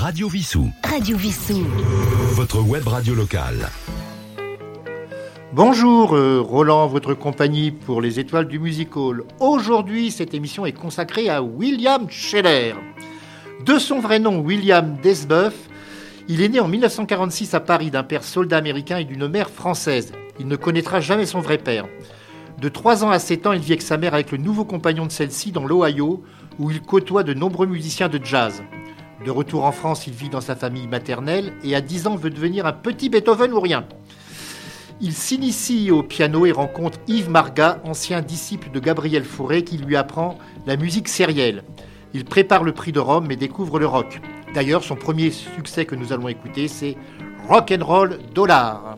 Radio Vissou. Radio Vissou. Votre web radio locale. Bonjour euh, Roland, votre compagnie pour les étoiles du Music Hall. Aujourd'hui, cette émission est consacrée à William Scheller. De son vrai nom, William Desbeuf, il est né en 1946 à Paris d'un père soldat américain et d'une mère française. Il ne connaîtra jamais son vrai père. De 3 ans à 7 ans, il vit avec sa mère avec le nouveau compagnon de celle-ci dans l'Ohio, où il côtoie de nombreux musiciens de jazz. De retour en France, il vit dans sa famille maternelle et à 10 ans veut devenir un petit Beethoven ou rien. Il s'initie au piano et rencontre Yves Marga, ancien disciple de Gabriel Fauré, qui lui apprend la musique sérielle. Il prépare le prix de Rome mais découvre le rock. D'ailleurs, son premier succès que nous allons écouter, c'est Rock and Roll Dollar.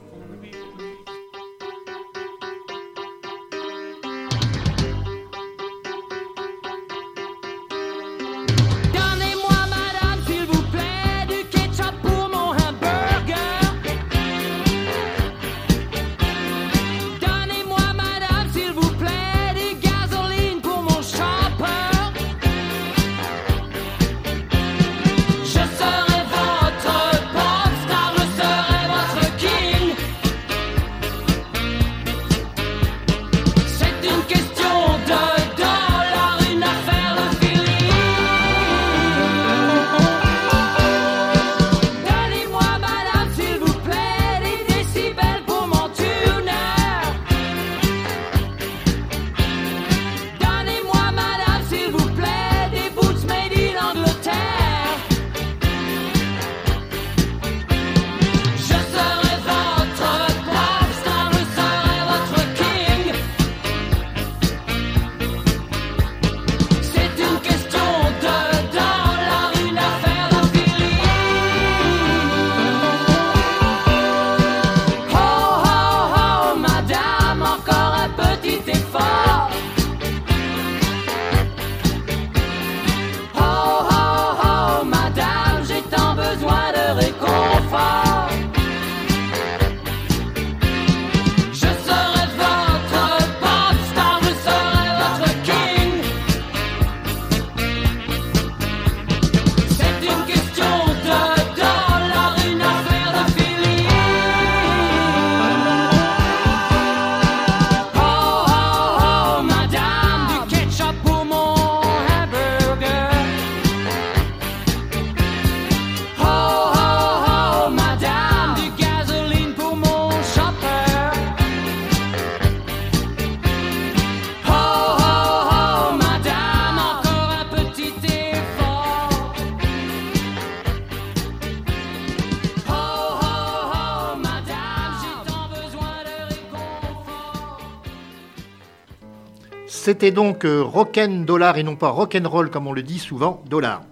C'était donc euh, Rock'n Dollar et non pas Rock'n'Roll comme on le dit souvent, Dollar.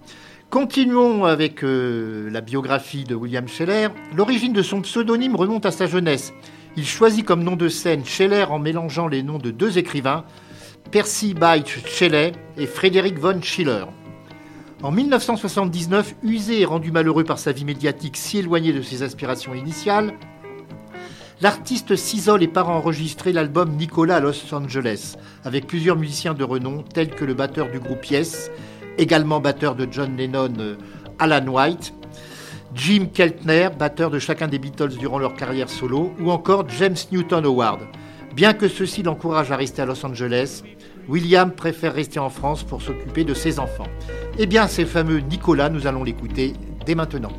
Continuons avec euh, la biographie de William Scheller. L'origine de son pseudonyme remonte à sa jeunesse. Il choisit comme nom de scène Scheller en mélangeant les noms de deux écrivains, Percy Bysshe Shelley et Frédéric von Schiller. En 1979, usé et rendu malheureux par sa vie médiatique si éloignée de ses aspirations initiales, L'artiste s'isole et part enregistrer l'album Nicolas à Los Angeles, avec plusieurs musiciens de renom, tels que le batteur du groupe Yes, également batteur de John Lennon, euh, Alan White, Jim Keltner, batteur de chacun des Beatles durant leur carrière solo, ou encore James Newton Howard. Bien que ceci l'encourage à rester à Los Angeles, William préfère rester en France pour s'occuper de ses enfants. Eh bien, ces fameux Nicolas, nous allons l'écouter dès maintenant.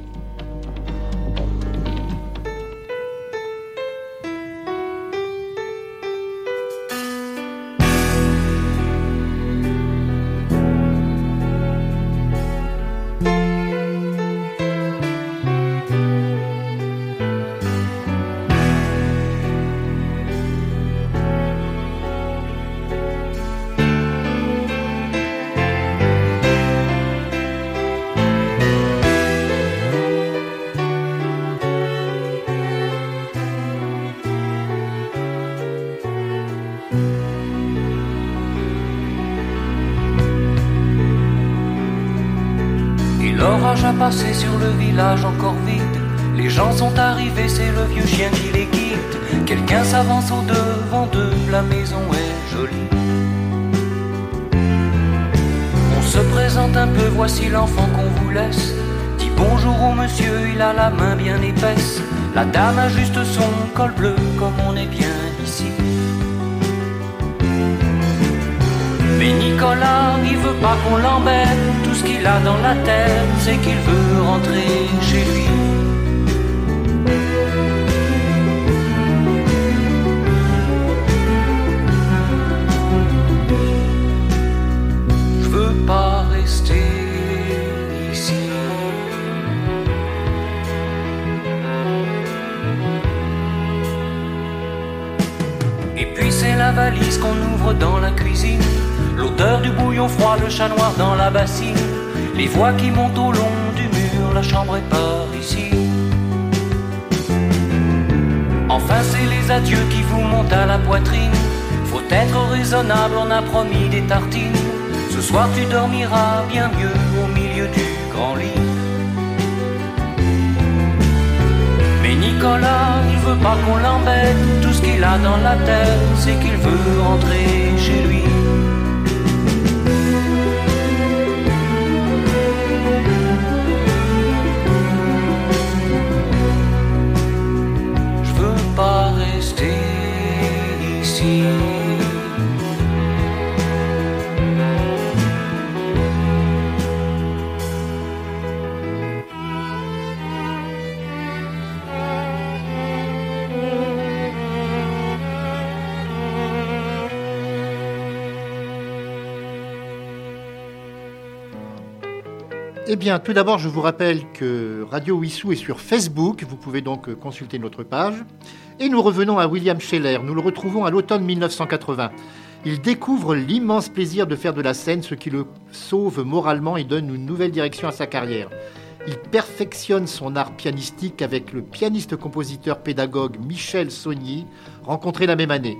Village encore vide. Les gens sont arrivés, c'est le vieux chien qui les guide. Quelqu'un s'avance au devant d'eux, la maison est jolie. On se présente un peu, voici l'enfant qu'on vous laisse. Dis bonjour a la main bien épaisse. La dame a juste son col bleu, comme on est bien Mais Nicolas, il veut pas qu'on l'embête. Tout ce qu'il a dans la tête, c'est qu'il veut rentrer chez lui. Je veux pas rester ici. Et puis c'est la valise qu'on ouvre dans la cuisine. L'odeur du bouillon froid, le chat noir dans la bassine. Les voix qui montent au long du mur, la chambre est par ici. Enfin c'est les adieux qui vous montent à la poitrine. Faut être raisonnable, on a promis des tartines. Ce soir tu dormiras bien mieux au milieu du grand lit. Mais Nicolas, il veut pas qu'on l'embête. Tout ce qu'il a dans la tête, c'est qu'il veut rentrer chez lui. Eh bien, tout d'abord, je vous rappelle que Radio Wissou est sur Facebook. Vous pouvez donc euh, consulter notre page. Et nous revenons à William Scheller. Nous le retrouvons à l'automne 1980. Il découvre l'immense plaisir de faire de la scène, ce qui le sauve moralement et donne une nouvelle direction à sa carrière. Il perfectionne son art pianistique avec le pianiste-compositeur-pédagogue Michel Saugny, rencontré la même année.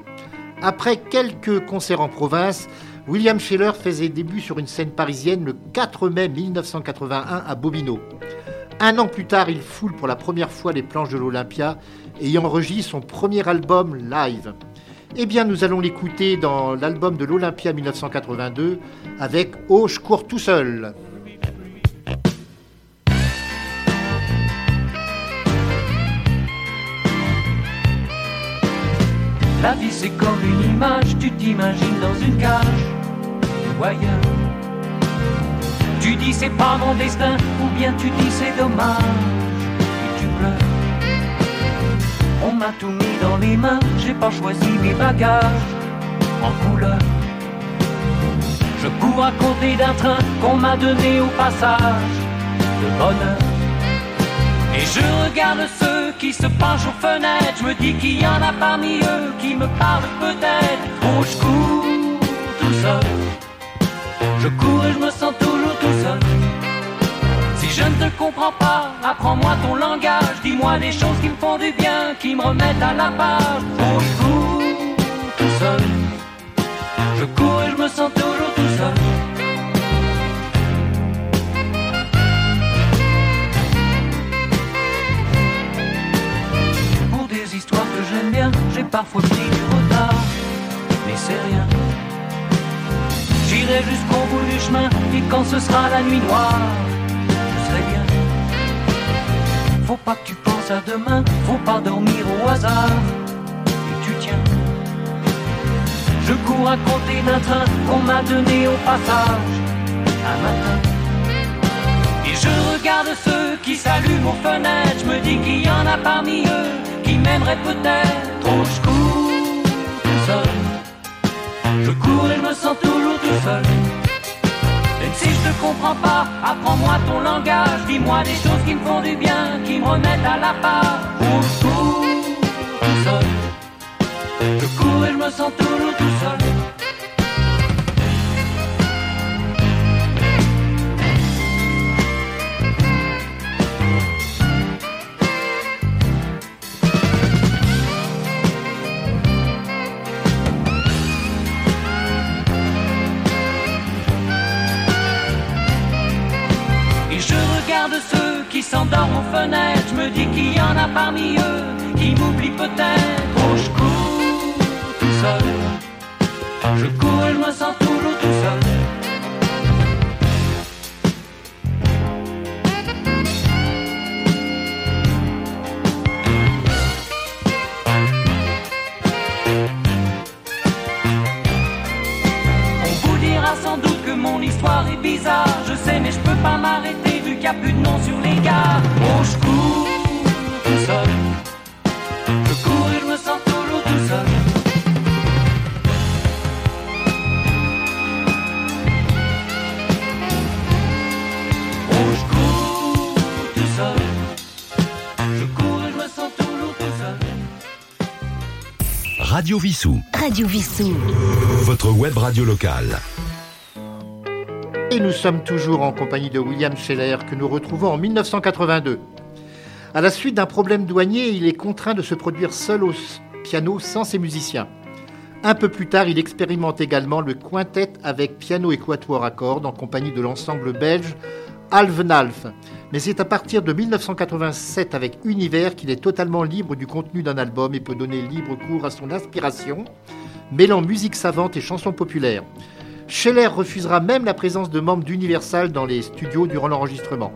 Après quelques concerts en province, William Scheller fait ses débuts sur une scène parisienne le 4 mai 1981 à Bobino. Un an plus tard, il foule pour la première fois les planches de l'Olympia et y enregistre son premier album live. Eh bien, nous allons l'écouter dans l'album de l'Olympia 1982 avec Oh, je cours tout seul. La vie c'est comme une image, tu t'imagines dans une cage ou. Tu dis c'est pas mon destin, ou bien tu dis c'est dommage, et tu pleures. On m'a tout mis dans les mains, j'ai pas choisi mes bagages en couleur. Je cours à côté d'un train qu'on m'a donné au passage de bonheur. Et je regarde ceux qui se penchent aux fenêtres. Je me dis qu'il y en a parmi eux qui me parlent peut-être. Oh, je cours tout seul. Je cours et je me sens toujours tout seul. Si je ne te comprends pas, apprends-moi ton langage. Dis-moi des choses qui me font du bien, qui me remettent à la page. Oh, je cours tout seul. Je cours et je me sens toujours tout seul. J'ai parfois pris du retard, mais c'est rien. J'irai jusqu'au bout du chemin, et quand ce sera la nuit noire, je serai bien. Faut pas que tu penses à demain, faut pas dormir au hasard, et tu tiens. Je cours à côté d'un train qu'on m'a donné au passage, un matin. Et je regarde ceux qui s'allument aux fenêtres. Je me dis qu'il y en a parmi eux qui m'aimeraient peut-être. Oh, je cours tout seul. Je cours et je me sens toujours tout seul. Même si je te comprends pas, apprends-moi ton langage. Dis-moi des choses qui me font du bien, qui me remettent à la page. Oh, je cours tout seul. Je cours et je me sens toujours tout seul. Qui s'endorment aux fenêtres. Je me dis qu'il y en a parmi eux qui m'oublient peut-être. Oh, je cours tout seul. Je cours et je me sens toujours tout seul. Vissou. Radio Vissou. Votre web radio locale. Et nous sommes toujours en compagnie de William Scheller que nous retrouvons en 1982. À la suite d'un problème douanier, il est contraint de se produire seul au piano sans ses musiciens. Un peu plus tard, il expérimente également le quintet avec piano et quatuor à cordes en compagnie de l'ensemble belge Alvenalf. Mais c'est à partir de 1987 avec Univers qu'il est totalement libre du contenu d'un album et peut donner libre cours à son inspiration, mêlant musique savante et chansons populaires. Scheller refusera même la présence de membres d'Universal dans les studios durant l'enregistrement.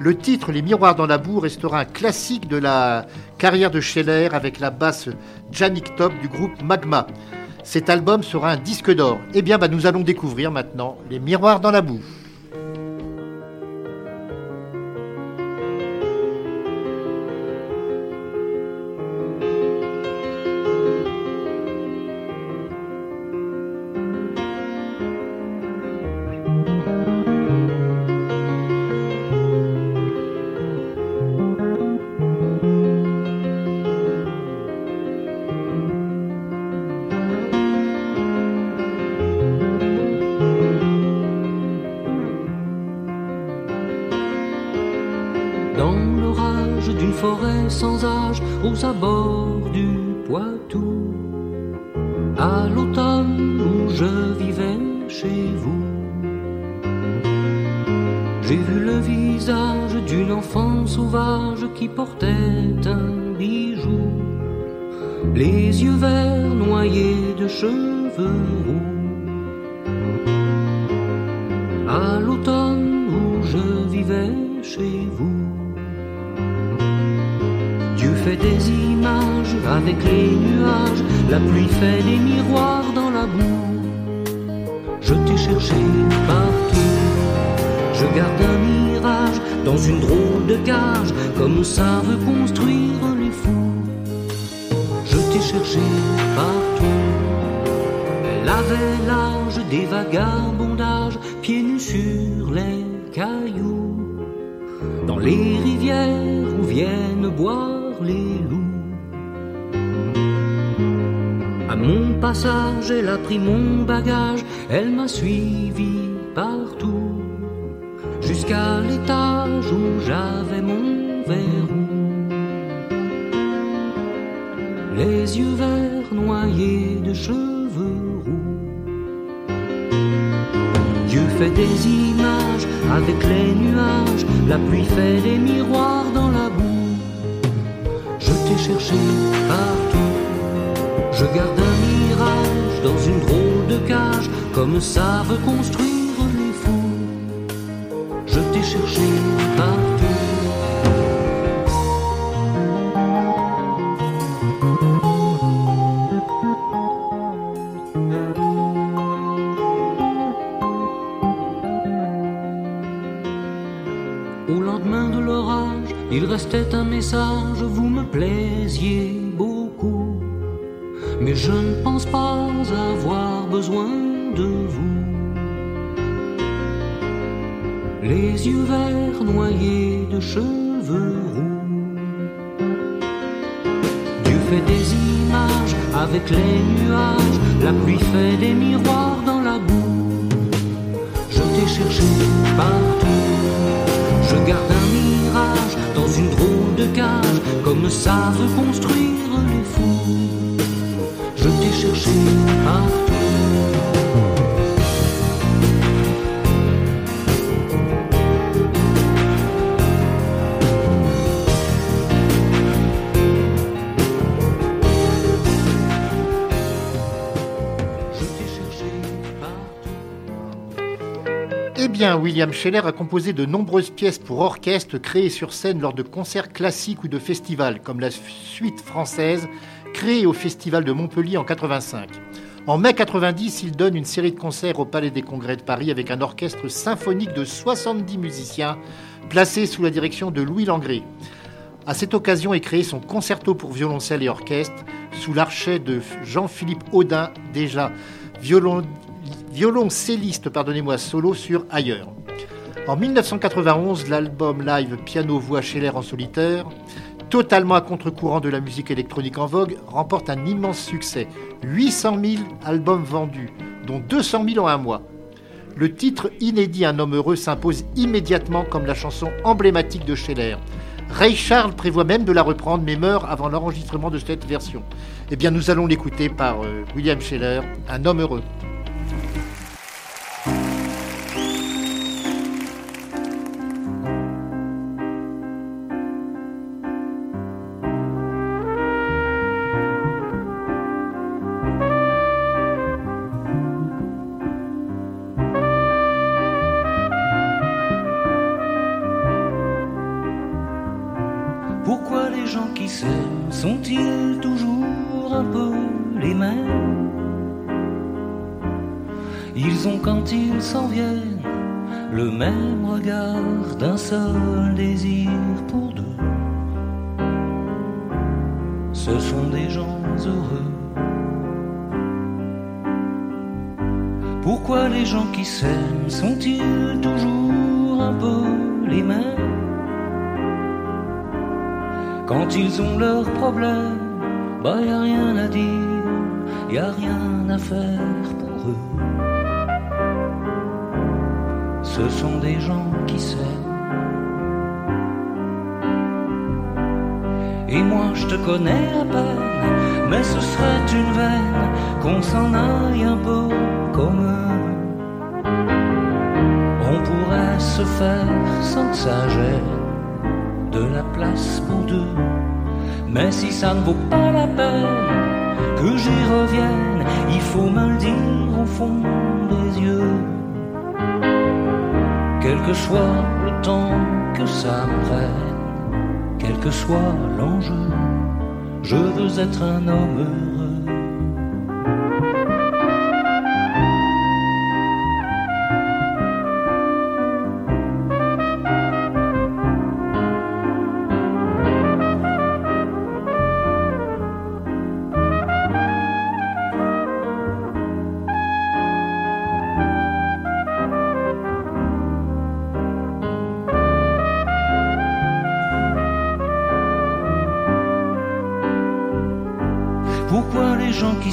Le titre Les miroirs dans la boue restera un classique de la carrière de Scheller avec la basse Janik Top du groupe Magma. Cet album sera un disque d'or. Eh bien, bah, nous allons découvrir maintenant Les miroirs dans la boue. Forêt sans âge, aux abords du Poitou, à l'automne où je vivais chez vous, j'ai vu le visage d'une enfant sauvage qui portait un bijou, les yeux verts noyés de cheveux roux. Les nuages, la pluie fait des miroirs dans la boue. Je t'ai cherché partout, je garde un mirage dans une drôle de cage, comme savent construire les fous. Je t'ai cherché partout, elle avait l'âge des vagabondages, pieds nus sur les cailloux dans les rivières où viennent boire les loups. Mon passage, elle a pris mon bagage, elle m'a suivi partout, jusqu'à l'étage où j'avais mon verrou. Les yeux verts noyés de cheveux roux. Dieu fait des images avec les nuages, la pluie fait des miroirs dans la boue. Je t'ai cherché partout, je garde un mirage dans une drôle de cage, comme savent construire les fous. Je t'ai cherché partout. Au lendemain de l'orage, il restait un message, vous me plaisiez. Mais je ne pense pas avoir besoin de vous. Les yeux verts noyés de cheveux roux. Dieu fait des images avec les nuages, la pluie fait des miroirs dans la boue. Je t'ai cherché partout. Je garde un mirage dans une drôle de cage, comme savent construire les fous. Bien, William Scheller a composé de nombreuses pièces pour orchestre créées sur scène lors de concerts classiques ou de festivals, comme la suite française créée au Festival de Montpellier en 85. En mai 90, il donne une série de concerts au Palais des Congrès de Paris avec un orchestre symphonique de 70 musiciens placé sous la direction de Louis Langrée. À cette occasion est créé son concerto pour violoncelle et orchestre sous l'archet de Jean-Philippe Audin, déjà violon, violoncelliste pardonnez-moi, solo sur Ailleurs. En 1991, l'album live Piano-Voix Scheller en solitaire, totalement à contre-courant de la musique électronique en vogue, remporte un immense succès. 800 000 albums vendus, dont 200 000 en un mois. Le titre inédit Un homme heureux s'impose immédiatement comme la chanson emblématique de Scheller. Ray Charles prévoit même de la reprendre, mais meurt avant l'enregistrement de cette version. Eh bien, nous allons l'écouter par euh, William Scheller, Un homme heureux. Pour eux. Ce sont des gens qui s'aiment. Et moi je te connais à peine, mais ce serait une veine qu'on s'en aille un peu comme eux. On pourrait se faire sans que ça gêne de la place pour deux. Mais si ça ne vaut pas la peine que j'y revienne, il faut me le dire au fond des yeux. Quel que soit le temps que ça me prenne, quel que soit l'enjeu, je veux être un homme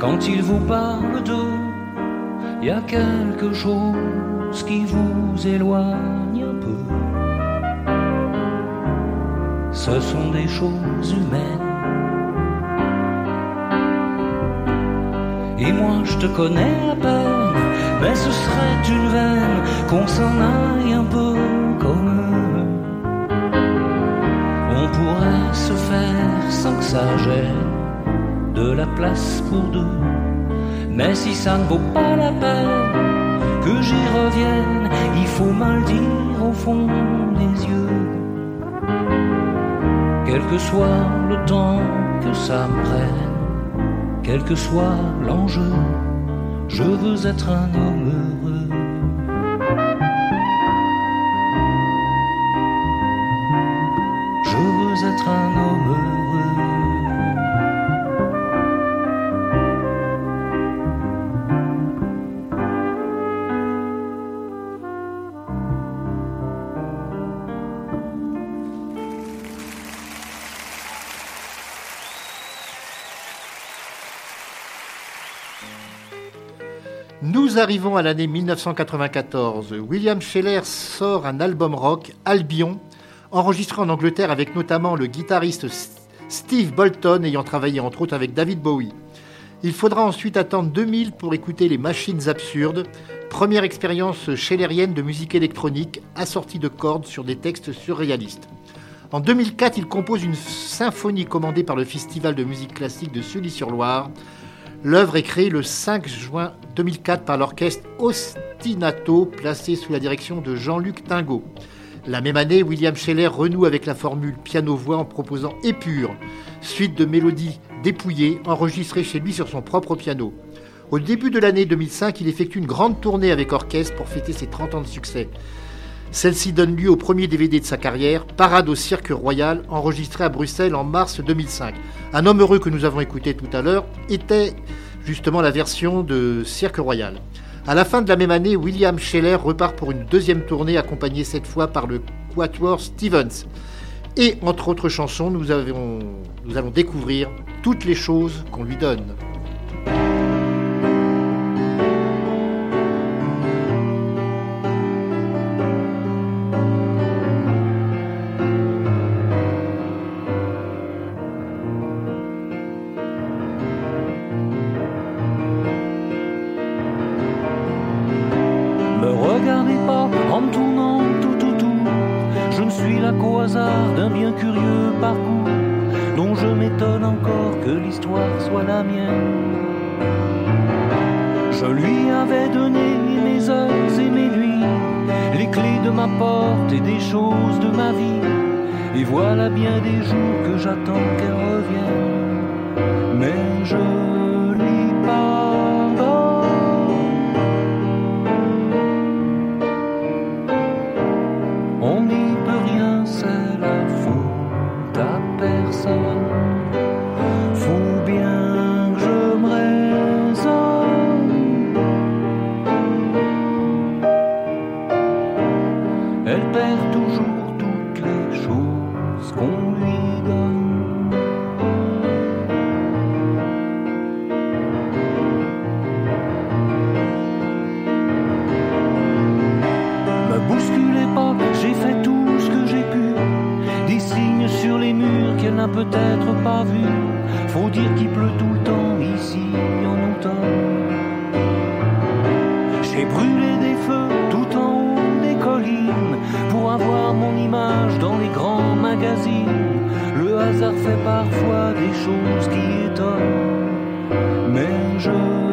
Quand il vous parle d'eux, il y a quelque chose qui vous éloigne un peu. Ce sont des choses humaines. Et moi je te connais à peine, mais ce serait une veine qu'on s'en aille un peu comme eux. On pourrait se faire sans que ça gêne de la place pour deux. Mais si ça ne vaut pas la peine que j'y revienne, il faut mal dire au fond des yeux. Quel que soit le temps que ça me prenne, quel que soit l'enjeu, je veux être un homme Nous arrivons à l'année 1994. William Scheller sort un album rock, Albion, enregistré en Angleterre avec notamment le guitariste Steve Bolton ayant travaillé entre autres avec David Bowie. Il faudra ensuite attendre 2000 pour écouter les Machines Absurdes, première expérience schellerienne de musique électronique assortie de cordes sur des textes surréalistes. En 2004, il compose une symphonie commandée par le Festival de musique classique de Sully-sur-Loire. L'œuvre est créée le 5 juin 2004 par l'orchestre Ostinato, placé sous la direction de Jean-Luc Tingot. La même année, William Scheller renoue avec la formule piano-voix en proposant Épure, suite de mélodies dépouillées enregistrées chez lui sur son propre piano. Au début de l'année 2005, il effectue une grande tournée avec orchestre pour fêter ses 30 ans de succès. Celle-ci donne lieu au premier DVD de sa carrière, Parade au Cirque Royal, enregistré à Bruxelles en mars 2005. Un homme heureux que nous avons écouté tout à l'heure était justement la version de Cirque Royal. À la fin de la même année, William Scheller repart pour une deuxième tournée accompagnée cette fois par le Quatuor Stevens. Et entre autres chansons, nous, allons découvrir toutes les choses qu'on lui donne. Je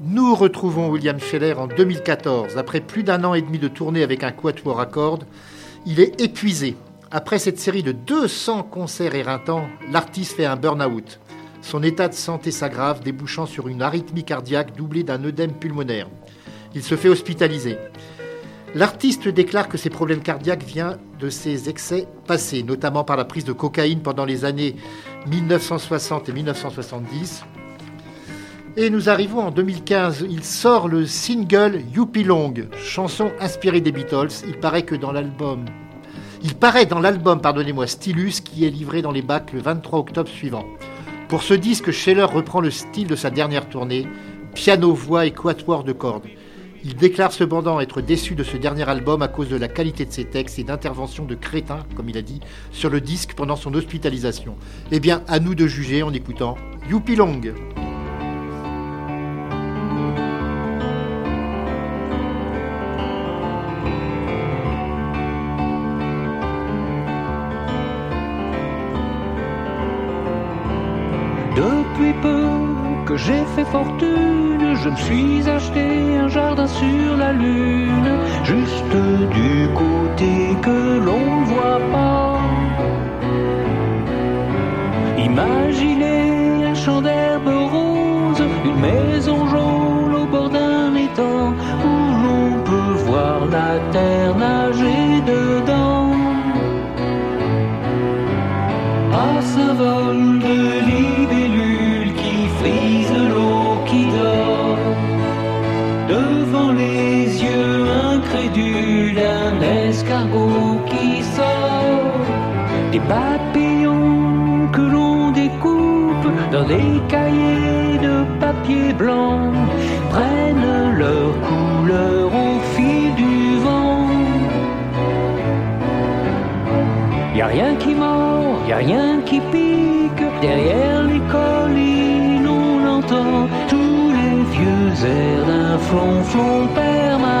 Nous retrouvons William Scheller en 2014. Après plus d'un an et demi de tournée avec un quatuor à cordes, il est épuisé. Après cette série de 200 concerts éreintants, l'artiste fait un burn-out. Son état de santé s'aggrave, débouchant sur une arythmie cardiaque doublée d'un œdème pulmonaire. Il se fait hospitaliser. L'artiste déclare que ses problèmes cardiaques viennent de ses excès passés, notamment par la prise de cocaïne pendant les années 1960 et 1970. Et nous arrivons en 2015. Il sort le single Youpi Long, chanson inspirée des Beatles. Il paraît que dans l'album. Il paraît dans l'album, pardonnez-moi, Stylus, qui est livré dans les bacs le 23 octobre suivant. Pour ce disque, Scheller reprend le style de sa dernière tournée, piano, voix et quatuor de cordes. Il déclare cependant être déçu de ce dernier album à cause de la qualité de ses textes et d'interventions de crétins, comme il a dit, sur le disque pendant son hospitalisation. Eh bien, à nous de juger en écoutant Youpi Long. Fortune, je me suis acheté un jardin sur la lune, juste du côté que l'on ne voit pas. Imaginez de papier blanc prennent leur couleur au fil du vent. Y a rien qui mord, y a rien qui pique. Derrière les collines, on entend tous les vieux airs d'un flonflon permanent.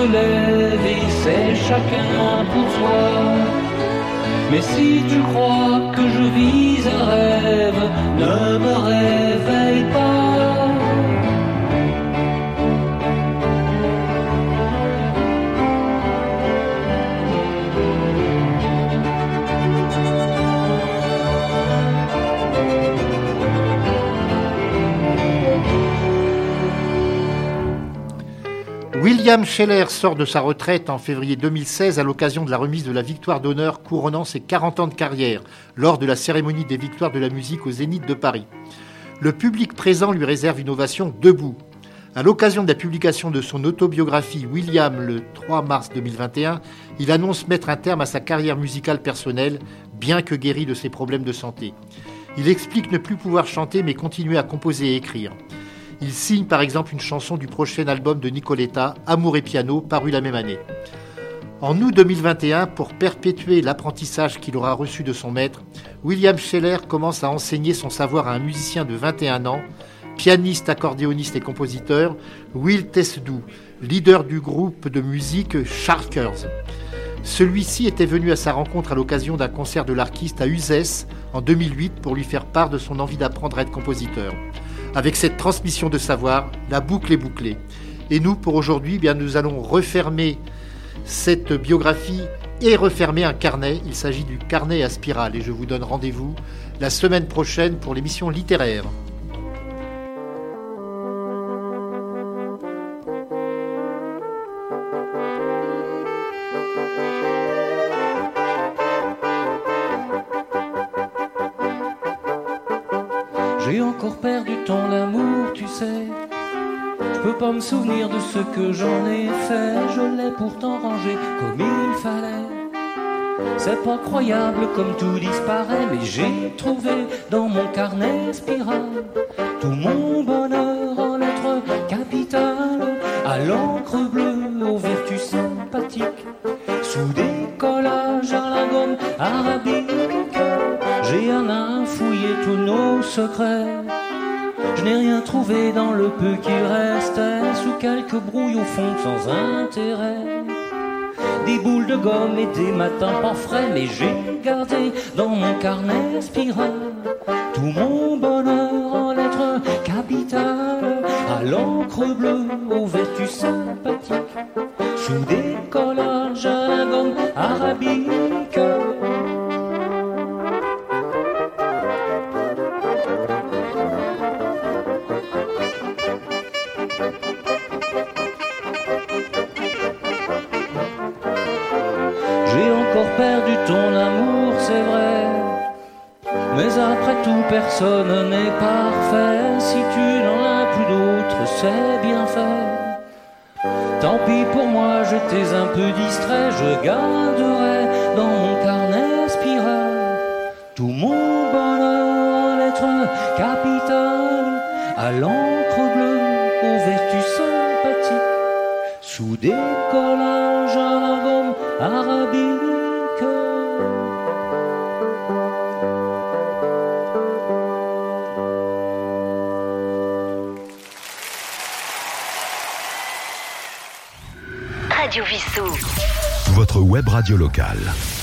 Se lève et c'est chacun pour soi. Mais si tu crois que je vis un rêve, William Scheller sort de sa retraite en février 2016 à l'occasion de la remise de la victoire d'honneur couronnant ses 40 ans de carrière lors de la cérémonie des victoires de la musique au Zénith de Paris. Le public présent lui réserve une ovation debout. À l'occasion de la publication de son autobiographie William le 3 mars 2021, il annonce mettre un terme à sa carrière musicale personnelle, bien que guéri de ses problèmes de santé. Il explique ne plus pouvoir chanter mais continuer à composer et écrire. Il signe par exemple une chanson du prochain album de Nicoletta, Amour et piano, paru la même année. En août 2021, pour perpétuer l'apprentissage qu'il aura reçu de son maître, William Scheller commence à enseigner son savoir à un musicien de 21 ans, pianiste, accordéoniste et compositeur, Will Tesdou, leader du groupe de musique Sharkers. Celui-ci était venu à sa rencontre à l'occasion d'un concert de l'artiste à Uzès en 2008 pour lui faire part de son envie d'apprendre à être compositeur. Avec cette transmission de savoir, la boucle est bouclée. Et nous, pour aujourd'hui, eh bien, nous allons refermer cette biographie et refermer un carnet. Il s'agit du carnet à spirale et je vous donne rendez-vous la semaine prochaine pour l'émission littéraire. J'ai encore perdu ton amour, tu sais. Je peux pas me souvenir de ce que j'en ai fait. Je l'ai pourtant rangé comme il fallait. C'est pas croyable comme tout disparaît, mais j'ai trouvé dans mon carnet spirale tout mon bonheur en lettres capitales, à l'encre bleue, aux vertus sympathiques, sous des collages à la gomme arabique. J'ai un nos secrets. Je n'ai rien trouvé dans le peu qui restait, sous quelques brouilles au fond sans intérêt des boules de gomme et des matins pas frais, mais j'ai gardé dans mon carnet spirale tout mon bonheur en lettres capitales, à l'encre bleue, aux vertus sympathiques, sous des collages à la gomme arabique. Personne n'est parfait. Si tu n'en as plus d'autres, c'est bien fait. Tant pis pour moi, j'étais un peu distrait. Je garderai dans mon carnet mon Radio locale.